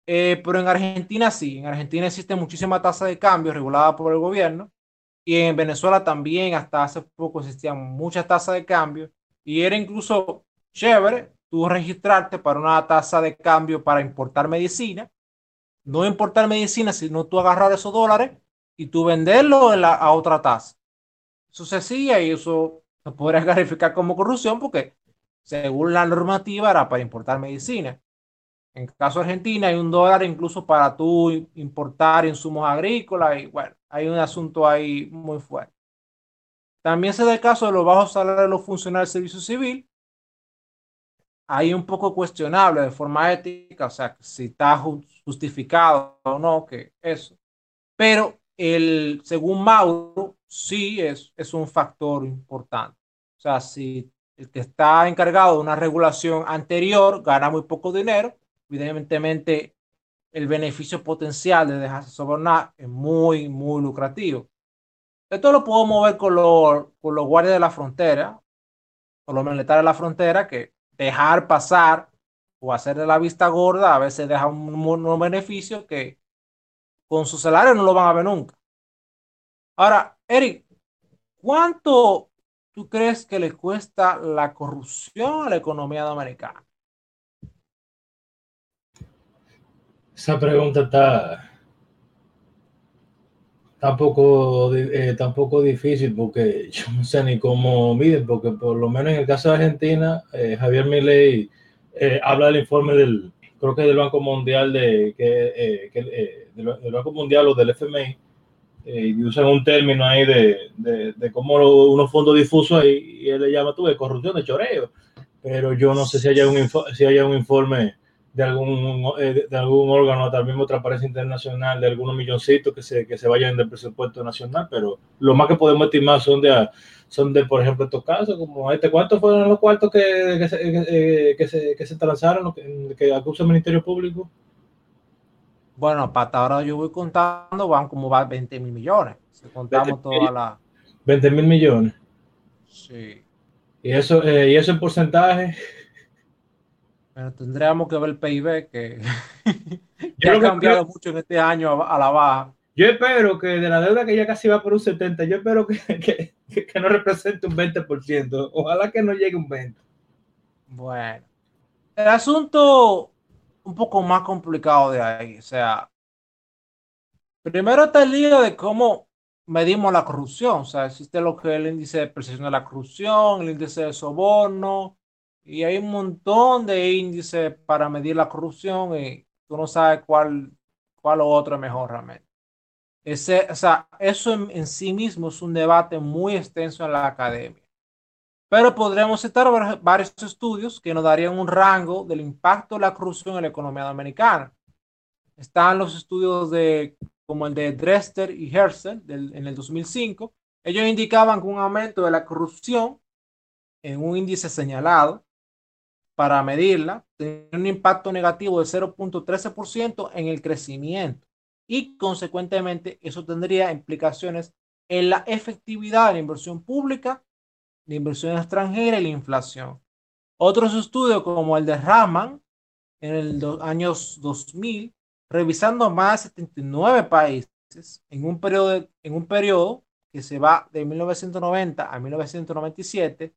Eh, pero en Argentina sí, en Argentina existe muchísima tasa de cambio regulada por el gobierno y en Venezuela también hasta hace poco existían muchas tasas de cambio y era incluso chévere tú registrarte para una tasa de cambio para importar medicina, no importar medicina, sino tú agarrar esos dólares y tú venderlo a otra tasa. Eso se hacía y eso se podría calificar como corrupción porque según la normativa era para importar medicina. En el caso de Argentina hay un dólar incluso para tú importar insumos agrícolas y bueno, hay un asunto ahí muy fuerte. También se da el caso de los bajos salarios de los funcionarios del servicio civil. Hay un poco cuestionable de forma ética, o sea, si está justificado o no, que eso. Pero el, según Mauro, sí es, es un factor importante. O sea, si el que está encargado de una regulación anterior gana muy poco dinero, evidentemente el beneficio potencial de dejarse sobornar es muy, muy lucrativo. Esto lo podemos ver con, con los guardias de la frontera, o los militares de la frontera, que dejar pasar o hacer de la vista gorda a veces deja un, un beneficio que con su salario no lo van a ver nunca. Ahora, Eric, ¿cuánto tú crees que le cuesta la corrupción a la economía dominicana? Esa pregunta está tampoco eh, tampoco difícil porque yo no sé ni cómo miden, porque por lo menos en el caso de Argentina, eh, Javier Milei eh, habla del informe del, creo que del Banco Mundial, de, que, que del, Banco Mundial o del FMI, y usan un término ahí de, de, de cómo unos fondos difusos ahí, y él le llama tú de corrupción, de choreo, pero yo no sé si haya un, si haya un informe de algún, eh, de algún órgano, tal mismo Transparencia Internacional, de algunos milloncitos que se, que se vayan del presupuesto nacional, pero lo más que podemos estimar son de, son de por ejemplo, estos casos, como este, ¿cuántos fueron los cuartos que, que, se, que, que se, que se transaron, que, que acusa el Ministerio Público? Bueno, para ahora yo voy contando, van como va 20 mil millones, si contamos toda la... 20 mil millones. Sí. Y eso, eh, y eso en porcentaje tendríamos que ver el PIB que, ha cambiado mucho en este año a, la baja. Yo espero que de la deuda que ya casi va por un 70, yo espero que, que, no represente un 20%. Ojalá que no llegue un 20%. Bueno, el asunto un poco más complicado de ahí. O sea, primero está el lío de cómo medimos la corrupción. O sea, existe lo que es el índice de percepción de la corrupción, el índice de soborno, y hay un montón de índices para medir la corrupción y tú no sabes cuál, cuál o otro es mejor realmente. Ese, o sea, eso en, sí mismo es un debate muy extenso en la academia. Pero podríamos citar varios estudios que nos darían un rango del impacto de la corrupción en la economía dominicana. Están los estudios de, como el de Dresser y Herzl en el 2005. Ellos indicaban que un aumento de la corrupción en un índice señalado para medirla, tiene un impacto negativo de 0.13% en el crecimiento y consecuentemente eso tendría implicaciones en la efectividad de la inversión pública, la inversión extranjera y la inflación. Otros estudios como el de Raman en el años 2000, revisando más de 79 países en un periodo, en un periodo que se va de 1990 a 1997,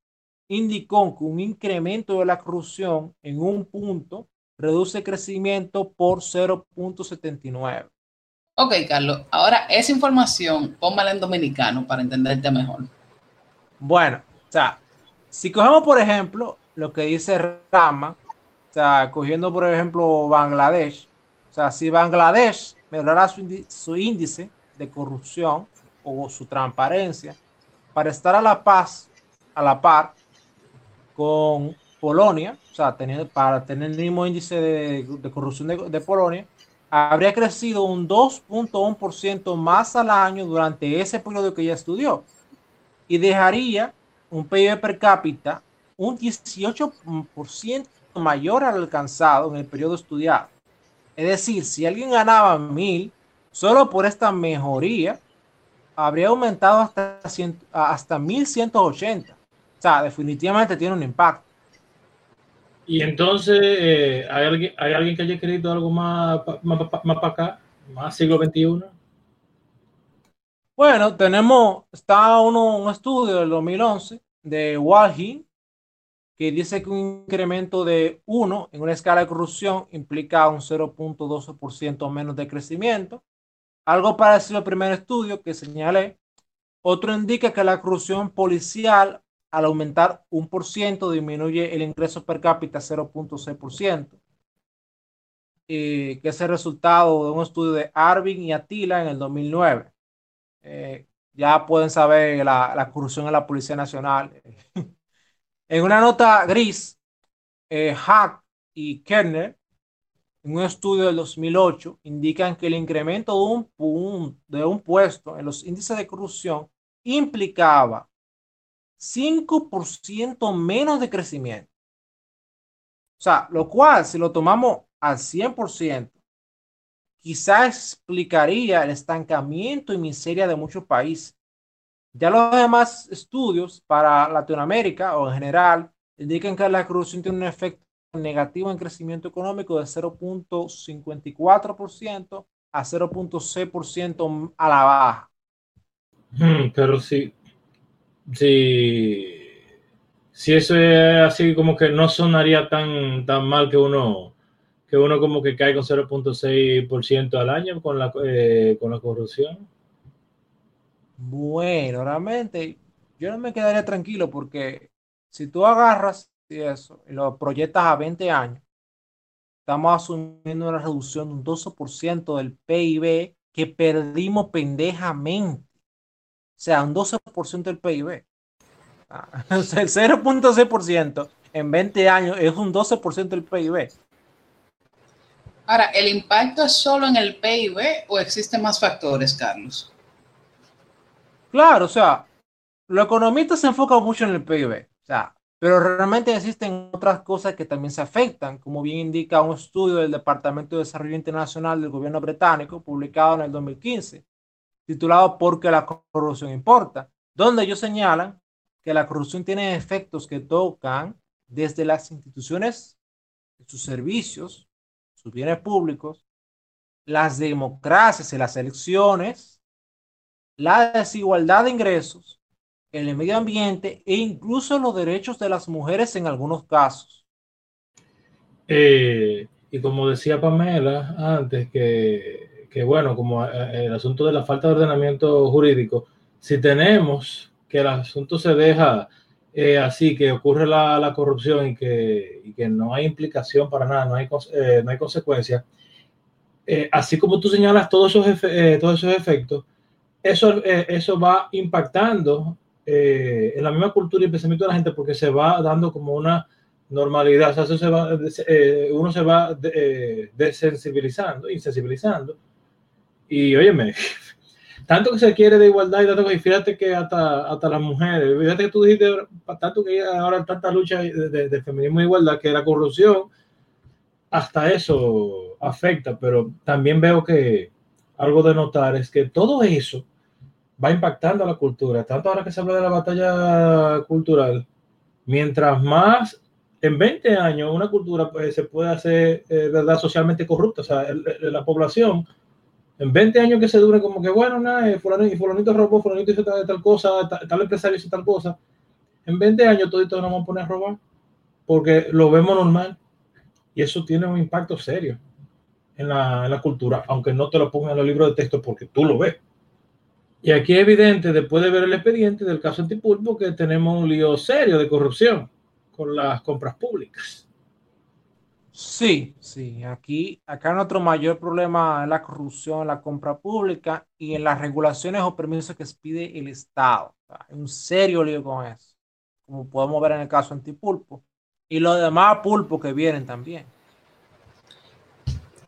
indicó que un incremento de la corrupción en un punto reduce el crecimiento por 0.79. Ok, Carlos. Ahora, esa información, póngala en dominicano para entenderte mejor. Bueno, o sea, si cogemos, por ejemplo, lo que dice Rama, o sea, cogiendo, por ejemplo, Bangladesh, o sea, si Bangladesh mejorará su, su índice de corrupción o su transparencia para estar a la paz, a la par con Polonia, o sea, para tener el mismo índice de, corrupción de, Polonia, habría crecido un 2.1% más al año durante ese periodo que ella estudió y dejaría un PIB per cápita un 18% mayor al alcanzado en el periodo estudiado. Es decir, si alguien ganaba mil, solo por esta mejoría, habría aumentado hasta, hasta 1180 sea, definitivamente tiene un impacto. Y entonces, eh, ¿hay, alguien, ¿hay alguien que haya escrito algo más, más, más para acá, más siglo XXI? Bueno, tenemos, está uno, un estudio del 2011 de Walhin que dice que un incremento de 1 en una escala de corrupción implica un 0.12% menos de crecimiento. Algo parecido al primer estudio que señalé. Otro indica que la corrupción policial al aumentar un por ciento disminuye el ingreso per cápita 0.6%, que es el resultado de un estudio de Arvin y Atila en el 2009. Eh, ya pueden saber la, corrupción en la Policía Nacional. en una nota gris, eh, Hack y Kerner, en un estudio del 2008, indican que el incremento de un puesto en los índices de corrupción implicaba 5% menos de crecimiento. O sea, lo cual, si lo tomamos al 100%, quizás explicaría el estancamiento y miseria de muchos países. Ya los demás estudios para Latinoamérica o en general indican que la corrupción tiene un efecto negativo en crecimiento económico de 0.54% a 0.6% a la baja. Hmm, pero sí, si, si eso es así, como que no sonaría tan, tan mal que uno, que uno como que cae con 0.6% al año con la, eh, con la corrupción. Bueno, realmente yo no me quedaría tranquilo porque si tú agarras eso y lo proyectas a 20 años, estamos asumiendo una reducción de un 12% del PIB que perdimos pendejamente. Sea, un 12% del PIB. Ah, el 0.6% en 20 años es un 12% del PIB. Ahora, ¿el impacto es solo en el PIB o existen más factores, Carlos? Claro, o sea, los economistas se enfocan mucho en el PIB, o sea, pero realmente existen otras cosas que también se afectan, como bien indica un estudio del Departamento de Desarrollo Internacional del gobierno británico, publicado en el 2015, titulado ¿Por qué la corrupción importa?, donde ellos señalan que la corrupción tiene efectos que tocan desde las instituciones, sus servicios, sus bienes públicos, las democracias y las elecciones, la desigualdad de ingresos, el medio ambiente e incluso los derechos de las mujeres en algunos casos. Eh, y como decía Pamela antes, que que bueno, como eh, el asunto de la falta de ordenamiento jurídico, si tenemos que el asunto se deja eh, así, que ocurre la, la corrupción y que, y que, no hay implicación para nada, no hay, eh, no hay consecuencias, así como tú señalas todos esos, todos esos efectos, eso, eso va impactando en la misma cultura y pensamiento de la gente porque se va dando como una normalidad, o sea, eso se va, uno se va desensibilizando, insensibilizando y óyeme, tanto que se quiere de igualdad y tanto que fíjate que hasta, hasta las mujeres, fíjate que tú dijiste tanto que ahora tanta lucha de, de, feminismo e igualdad, que la corrupción, hasta eso afecta, pero también veo que algo de notar es que todo eso va impactando a la cultura, tanto ahora que se habla de la batalla cultural, mientras más en 20 años una cultura pues, se puede hacer, eh, ¿verdad?, socialmente corrupta, o sea, la población en 20 años que se dure como que, bueno, nada, eh, fulanito, robó, fulanito hizo tal, cosa, tal, empresario hizo tal cosa. En 20 años todos nos vamos a poner a robar porque lo vemos normal y eso tiene un impacto serio en la, en la cultura, aunque no te lo pongan en los libros de texto porque tú lo ves. Y aquí es evidente, después de ver el expediente del caso Antipulpo, que tenemos un lío serio de corrupción con las compras públicas. Sí, sí, aquí, acá nuestro mayor problema es la corrupción en la compra pública y en las regulaciones o permisos que pide el Estado. Un serio lío con eso, como podemos ver en el caso antipulpo y los demás pulpos que vienen también.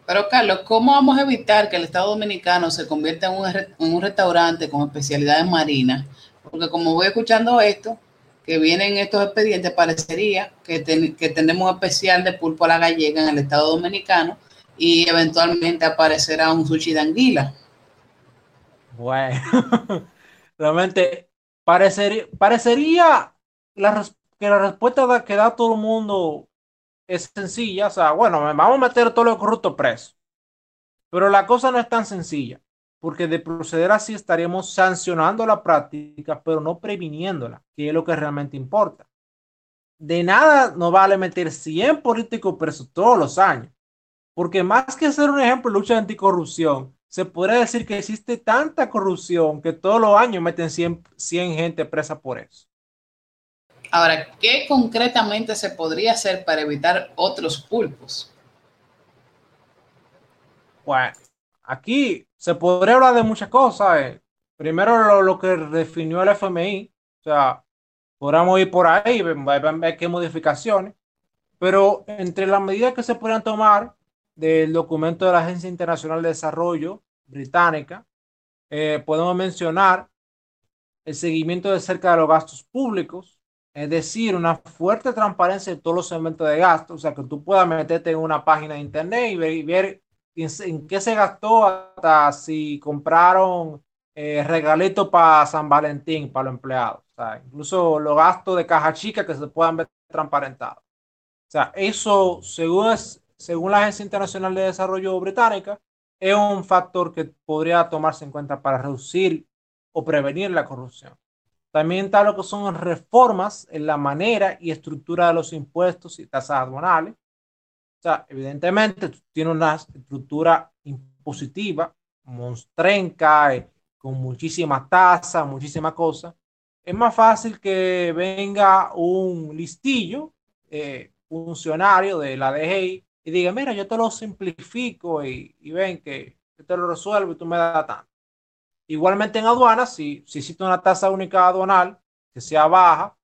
Pero Carlos, ¿cómo vamos a evitar que el Estado Dominicano se convierta en un, en un restaurante con especialidades marinas? Porque como voy escuchando esto, que vienen estos expedientes, parecería que, que tenemos especial de pulpo a la gallega en el Estado Dominicano y eventualmente aparecerá un sushi de anguila. Bueno, realmente parecería, parecería que la respuesta que da todo el mundo es sencilla. O sea, bueno, vamos a meter todos los corruptos presos. Pero la cosa no es tan sencilla porque de proceder así estaríamos sancionando la práctica, pero no previniéndola, que es lo que realmente importa. de nada no vale meter 100 políticos presos todos los años. Porque más que ser un ejemplo de lucha anticorrupción, se podría decir que existe tanta corrupción que todos los años meten 100, 100 gente presa por eso. Ahora, ¿qué concretamente se podría hacer para evitar otros pulpos? Bueno, aquí se podría hablar de muchas cosas. Primero, lo, que definió el FMI, o sea, podríamos ir por ahí, ver qué modificaciones, pero entre las medidas que se podrían tomar del documento de la Agencia Internacional de Desarrollo británica, eh, podemos mencionar el seguimiento de cerca de los gastos públicos, es decir, una fuerte transparencia de todos los segmentos de gasto, o sea, que tú puedas meterte en una página de internet y ver, en, qué se gastó, hasta si compraron eh, regalitos para San Valentín, para los empleados, o incluso los gastos de caja chica que se puedan ver transparentados. O sea, eso, según según la Agencia Internacional de Desarrollo Británica, es un factor que podría tomarse en cuenta para reducir o prevenir la corrupción. También está lo que son reformas en la manera y estructura de los impuestos y tasas aduanales. O sea, evidentemente tiene una estructura impositiva, monstrenca, eh, con muchísimas tasas, muchísimas cosas. Es más fácil que venga un listillo, eh, funcionario de la DGI, y diga, mira, yo te lo simplifico y, ven que yo te lo resuelvo y tú me das tanto. Igualmente en aduanas, si, si existe una tasa única aduanal que sea baja,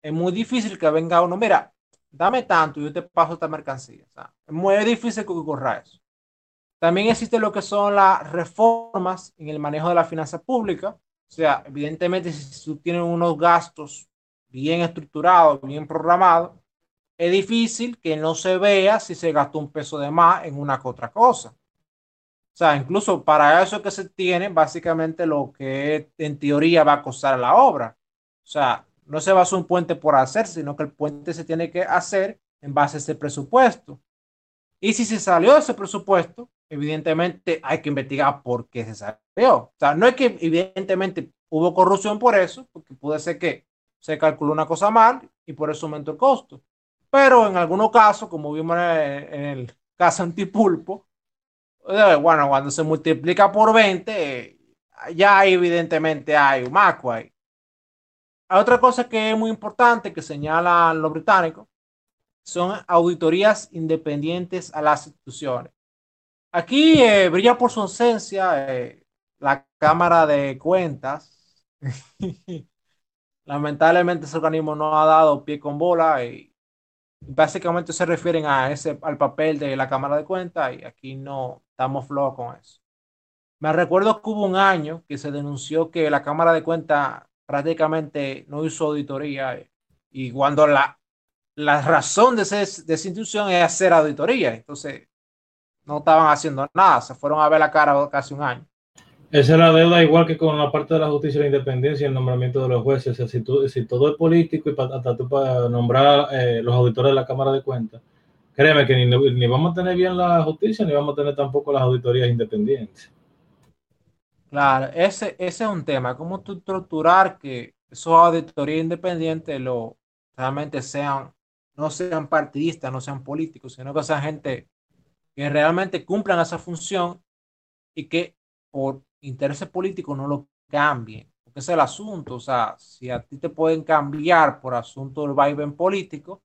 es muy difícil que venga uno, mira, dame tanto y yo te paso esta mercancía. es muy difícil que ocurra eso. También existe lo que son las reformas en el manejo de la finanza pública. O sea, evidentemente, si tú tienes unos gastos bien estructurados, bien programados, es difícil que no se vea si se gastó un peso de más en una que otra cosa. O sea, incluso para eso que se tiene básicamente lo que en teoría va a costar la obra. O sea, no se va a hacer un puente por hacer, sino que el puente se tiene que hacer en base a ese presupuesto. Y si se salió ese presupuesto, evidentemente hay que investigar por qué se salió. O sea, no es que evidentemente hubo corrupción por eso, porque puede ser que se calculó una cosa mal y por eso aumentó el costo. Pero en algunos casos, como vimos en el caso antipulpo, eh, bueno, cuando se multiplica por 20, ya evidentemente hay un maco ahí. Hay otra cosa que es muy importante que señalan los británicos son auditorías independientes a las instituciones. Aquí eh, brilla por su ausencia eh, la Cámara de Cuentas. Lamentablemente ese organismo no ha dado pie con bola y básicamente se refieren a ese, al papel de la Cámara de Cuentas y aquí no estamos flojos con eso. Me recuerdo que hubo un año que se denunció que la Cámara de Cuentas prácticamente no hizo auditoría y cuando la, la razón de, ese, de esa institución es hacer auditoría, entonces no estaban haciendo nada, se fueron a ver la cara casi un año. Esa es la deuda, igual que con la parte de la justicia y la independencia y el nombramiento de los jueces. si, todo es político y hasta tú para nombrar eh, los auditores de la Cámara de Cuentas, créeme que ni, vamos a tener bien la justicia ni vamos a tener tampoco las auditorías independientes. Claro, ese, ese es un tema. ¿Cómo tú estructurar que esos auditorías independientes lo, realmente sean, no sean partidistas, no sean políticos, sino que sean gente que realmente cumplan esa función y que por intereses políticos no lo cambien, porque es el asunto, o sea, si a ti te pueden cambiar por asunto del vaivén político,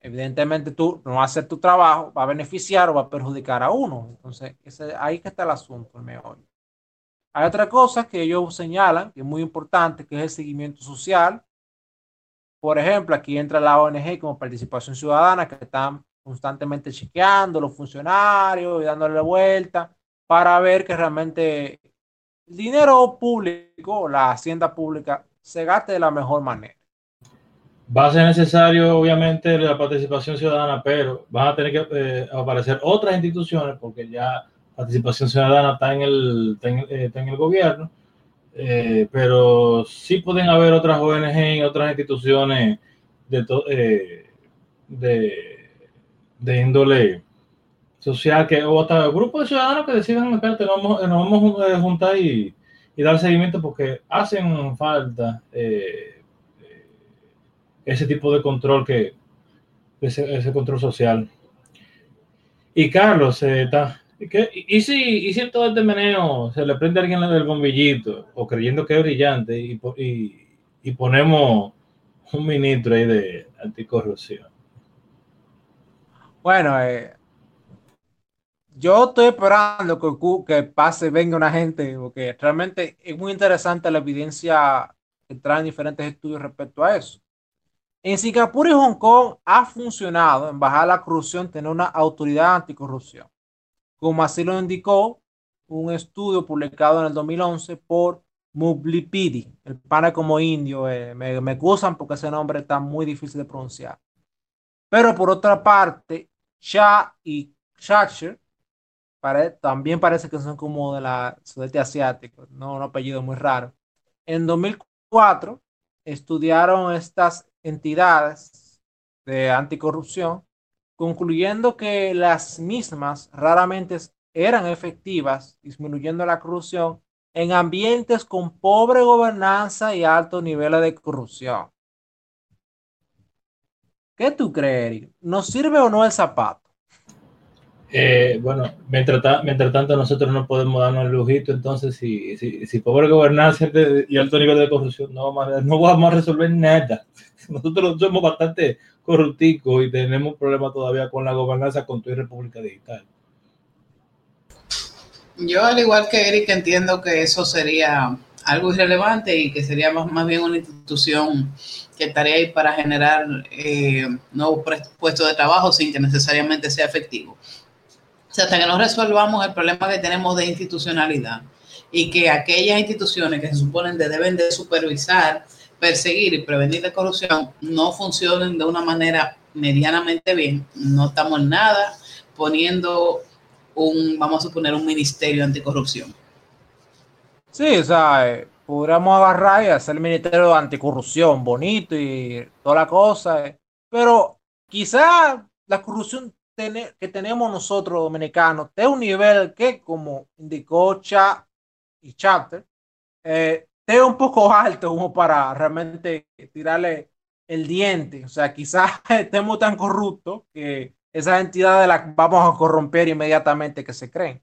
evidentemente tú no vas a hacer tu trabajo, va a beneficiar o va a perjudicar a uno. Entonces, ese, ahí que está el asunto, el meollo. Hay otra cosa que ellos señalan, que es muy importante, que es el seguimiento social. Por ejemplo, aquí entra la ONG como participación ciudadana, que están constantemente chequeando los funcionarios y dándole vuelta para ver que realmente el dinero público, la hacienda pública, se gaste de la mejor manera. Va a ser necesario, obviamente, la participación ciudadana, pero van a tener que eh, aparecer otras instituciones, porque ya participación ciudadana está en el, está en, el, gobierno, eh, pero sí pueden haber otras ONG otras instituciones de, eh, de, de índole social que o hasta grupos de ciudadanos que deciden, espérate, nos vamos, nos vamos a juntar y, y, dar seguimiento porque hacen falta eh, ese tipo de control que, ese, control social. Y Carlos, eh, está, ¿y, si, ¿y si todo este meneo se le prende a alguien el bombillito o creyendo que es brillante y, y, y ponemos un ministro ahí de anticorrupción? Bueno, eh, yo estoy esperando que, que pase, venga una gente, porque realmente es muy interesante la evidencia que traen diferentes estudios respecto a eso. En Singapur y Hong Kong ha funcionado en bajar la corrupción, tener una autoridad anticorrupción, como así lo indicó un estudio publicado en el 2011 por Mublipidi, el pana como indio, eh, me, me acusan porque ese nombre está muy difícil de pronunciar. Pero por otra parte, Shah y Shacher también parece que son como de la sudeste asiático, no un apellido muy raro. En 2004 estudiaron estas entidades de anticorrupción, concluyendo que las mismas raramente eran efectivas, disminuyendo la corrupción en ambientes con pobre gobernanza y altos niveles de corrupción. ¿Qué tú crees, ¿Nos sirve o no el zapato? Eh, bueno, mientras, mientras, tanto nosotros no podemos darnos el lujito, entonces si, si, si pobre gobernanza y alto nivel de corrupción, no vamos, no vamos a resolver nada. Nosotros somos bastante corrupticos y tenemos problemas todavía con la gobernanza con tu República Digital. Yo, al igual que Eric, entiendo que eso sería algo irrelevante y que sería más, más bien una institución que estaría ahí para generar eh, nuevos puestos de trabajo sin que necesariamente sea efectivo. O sea, hasta que no resolvamos el problema que tenemos de institucionalidad y que aquellas instituciones que se suponen que deben de supervisar, perseguir y prevenir la corrupción no funcionen de una manera medianamente bien, no estamos en nada poniendo un, vamos a suponer, un ministerio anticorrupción. Sí, o sea, eh, podríamos agarrar y hacer el ministerio de anticorrupción bonito y toda la cosa, eh, pero quizá la corrupción que tenemos nosotros dominicanos de un nivel que, como indicó Cha y Chapter, eh, es un poco alto como para realmente tirarle el diente. O sea, quizás estemos tan corruptos que esas entidades las vamos a corromper inmediatamente que se creen.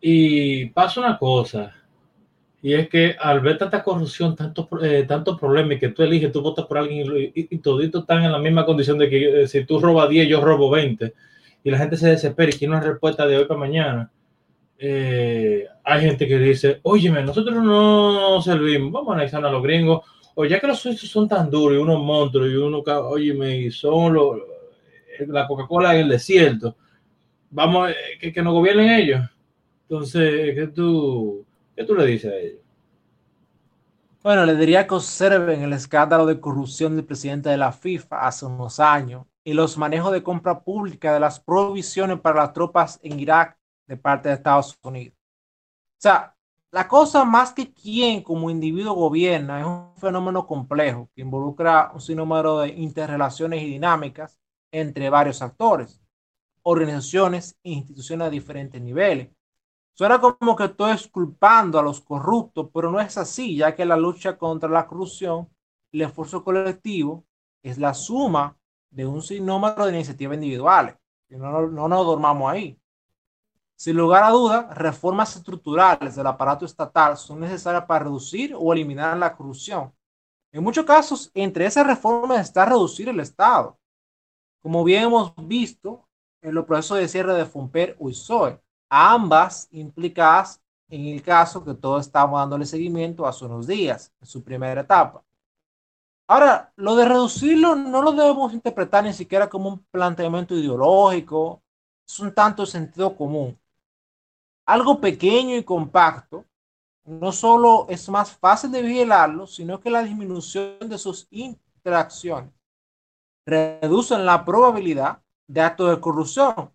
Y pasa una cosa, y es que al ver tanta corrupción, tantos eh, tanto problemas, y que tú eliges, tú votas por alguien y, y, toditos están en la misma condición de que eh, si tú robas 10, yo robo 20, y la gente se desespera y quiere una respuesta de hoy para mañana. Eh, hay gente que dice, óyeme, nosotros no servimos, vamos a analizar a los gringos, o ya que los suizos son tan duros y unos monstruos y uno, óyeme, y son los, la Coca-Cola en el desierto, vamos, que, que nos gobiernen ellos. Entonces, ¿qué tú ¿Qué tú le dices a ellos? Bueno, le diría que observen el escándalo de corrupción del presidente de la FIFA hace unos años y los manejos de compra pública de las provisiones para las tropas en Irak de parte de Estados Unidos. O sea, la cosa más que quien como individuo gobierna es un fenómeno complejo que involucra un sinnúmero de interrelaciones y dinámicas entre varios actores, organizaciones e instituciones a diferentes niveles Suena como que estoy culpando a los corruptos, pero no es así, ya que la lucha contra la corrupción, el esfuerzo colectivo, es la suma de un sinnúmero de iniciativas individuales. Y no, no nos dormamos ahí. Sin lugar a dudas, reformas estructurales del aparato estatal son necesarias para reducir o eliminar la corrupción. En muchos casos, entre esas reformas está reducir el Estado, como bien hemos visto en los procesos de cierre de Fumper o ISOE ambas implicadas en el caso que todos estamos dándole seguimiento hace unos días, en su primera etapa. Ahora, lo de reducirlo no lo debemos interpretar ni siquiera como un planteamiento ideológico, es un tanto sentido común. Algo pequeño y compacto no solo es más fácil de vigilarlo, sino que la disminución de sus interacciones reduce la probabilidad de actos de corrupción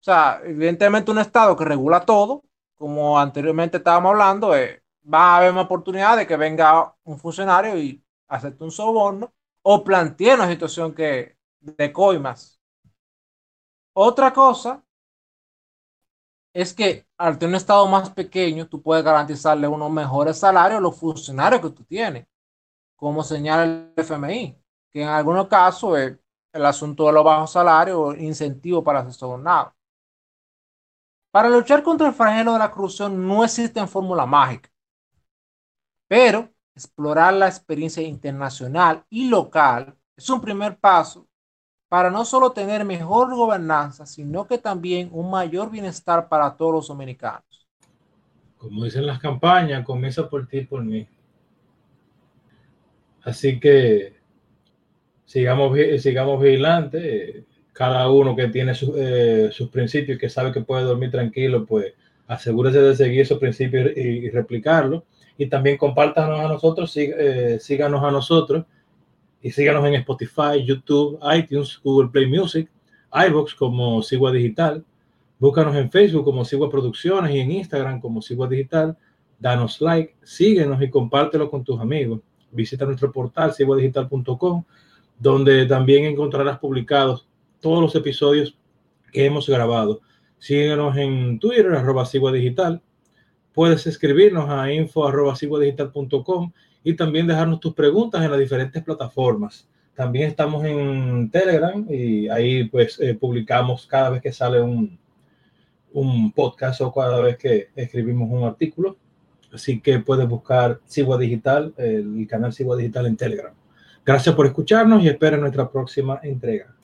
o sea, evidentemente un Estado que regula todo, como anteriormente estábamos hablando, eh, va a haber una oportunidad de que venga un funcionario y acepte un soborno o plantee una situación que de coimas. Otra cosa es que al tener un Estado más pequeño, tú puedes garantizarle unos mejores salarios a los funcionarios que tú tienes. como señala el FMI, que en algunos casos es el asunto de los bajos salarios o incentivo para ser sobornado. Para luchar contra el flagelo de la corrupción no existe fórmula mágica, pero explorar la experiencia internacional y local es un primer paso para no solo tener mejor gobernanza, sino que también un mayor bienestar para todos los dominicanos. Como dicen las campañas, comienza por ti y por mí. Así que sigamos, vigilantes. Cada uno que tiene eh, sus principios y que sabe que puede dormir tranquilo, pues asegúrese de seguir esos principios y, replicarlos. Y también compártanos a nosotros, eh, síganos a nosotros y síganos en Spotify, YouTube, iTunes, Google Play Music, iBox como Sigua Digital. Búscanos en Facebook como Sigua Producciones y en Instagram como Sigua Digital. Danos like, síguenos y compártelo con tus amigos. Visita nuestro portal siguadigital.com, donde también encontrarás publicados todos los episodios que hemos grabado. Síguenos en Twitter, arroba Digital. Puedes escribirnos a info arroba y también dejarnos tus preguntas en las diferentes plataformas. También estamos en Telegram y ahí pues eh, publicamos cada vez que sale un, un podcast o cada vez que escribimos un artículo. Así que puedes buscar Sigua Digital, el canal Sigua Digital en Telegram. Gracias por escucharnos y esperen nuestra próxima entrega.